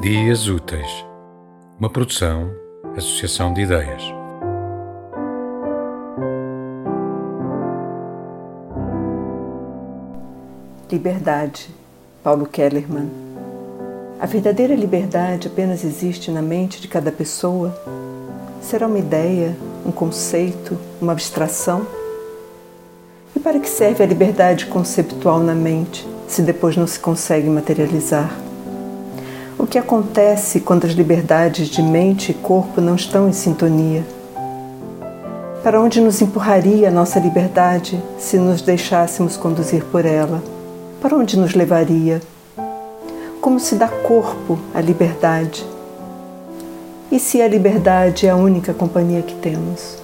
Dias Úteis, uma produção, associação de ideias. Liberdade, Paulo Kellerman. A verdadeira liberdade apenas existe na mente de cada pessoa? Será uma ideia, um conceito, uma abstração? E para que serve a liberdade conceptual na mente, se depois não se consegue materializar? que acontece quando as liberdades de mente e corpo não estão em sintonia? Para onde nos empurraria a nossa liberdade se nos deixássemos conduzir por ela? Para onde nos levaria? Como se dá corpo à liberdade? E se a liberdade é a única companhia que temos?